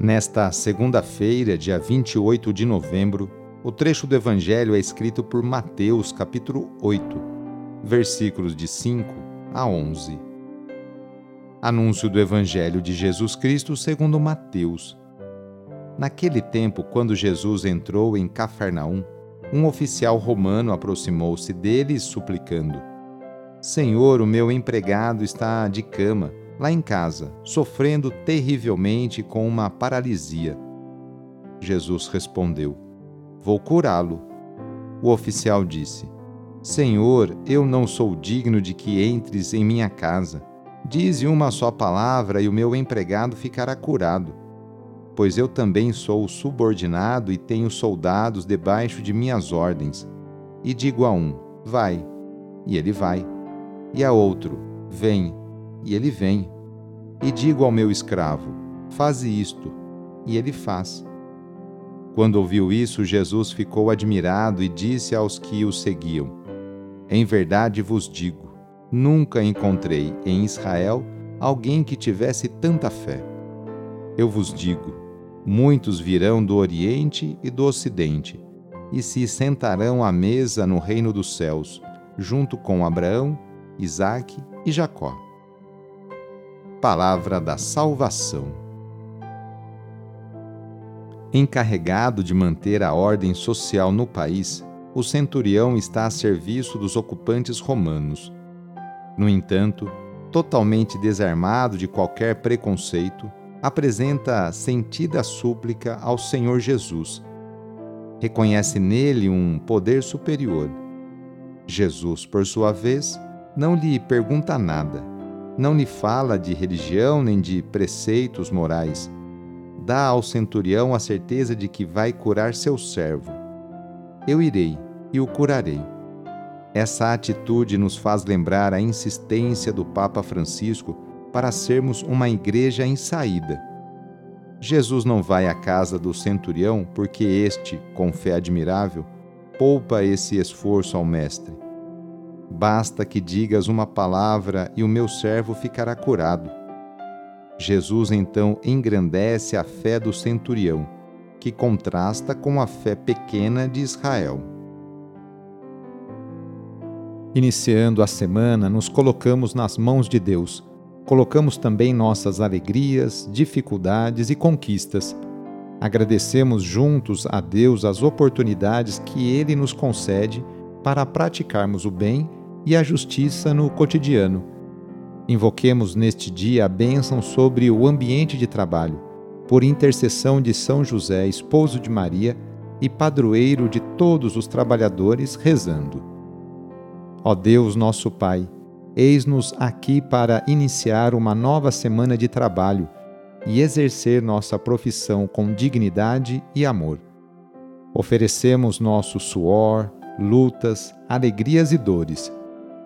Nesta segunda-feira, dia 28 de novembro, o trecho do Evangelho é escrito por Mateus, capítulo 8, versículos de 5 a 11. Anúncio do Evangelho de Jesus Cristo segundo Mateus. Naquele tempo, quando Jesus entrou em Cafarnaum, um oficial romano aproximou-se dele suplicando: Senhor, o meu empregado está de cama lá em casa, sofrendo terrivelmente com uma paralisia. Jesus respondeu: Vou curá-lo. O oficial disse: Senhor, eu não sou digno de que entres em minha casa. Dize uma só palavra e o meu empregado ficará curado. Pois eu também sou subordinado e tenho soldados debaixo de minhas ordens. E digo a um: Vai, e ele vai. E a outro: Vem, e ele vem. E digo ao meu escravo: Faze isto, e ele faz. Quando ouviu isso, Jesus ficou admirado e disse aos que o seguiam: Em verdade vos digo, nunca encontrei em Israel alguém que tivesse tanta fé. Eu vos digo: muitos virão do Oriente e do Ocidente e se sentarão à mesa no reino dos céus, junto com Abraão, Isaque e Jacó. Palavra da Salvação. Encarregado de manter a ordem social no país, o centurião está a serviço dos ocupantes romanos. No entanto, totalmente desarmado de qualquer preconceito, apresenta sentida súplica ao Senhor Jesus. Reconhece nele um poder superior. Jesus, por sua vez, não lhe pergunta nada não lhe fala de religião nem de preceitos morais. Dá ao centurião a certeza de que vai curar seu servo. Eu irei e o curarei. Essa atitude nos faz lembrar a insistência do Papa Francisco para sermos uma igreja em saída. Jesus não vai à casa do centurião porque este, com fé admirável, poupa esse esforço ao Mestre Basta que digas uma palavra e o meu servo ficará curado. Jesus então engrandece a fé do centurião, que contrasta com a fé pequena de Israel. Iniciando a semana, nos colocamos nas mãos de Deus. Colocamos também nossas alegrias, dificuldades e conquistas. Agradecemos juntos a Deus as oportunidades que Ele nos concede para praticarmos o bem e a justiça no cotidiano. Invoquemos neste dia a bênção sobre o ambiente de trabalho, por intercessão de São José, esposo de Maria e padroeiro de todos os trabalhadores, rezando. Ó Deus, nosso Pai, eis-nos aqui para iniciar uma nova semana de trabalho e exercer nossa profissão com dignidade e amor. Oferecemos nosso suor, lutas, alegrias e dores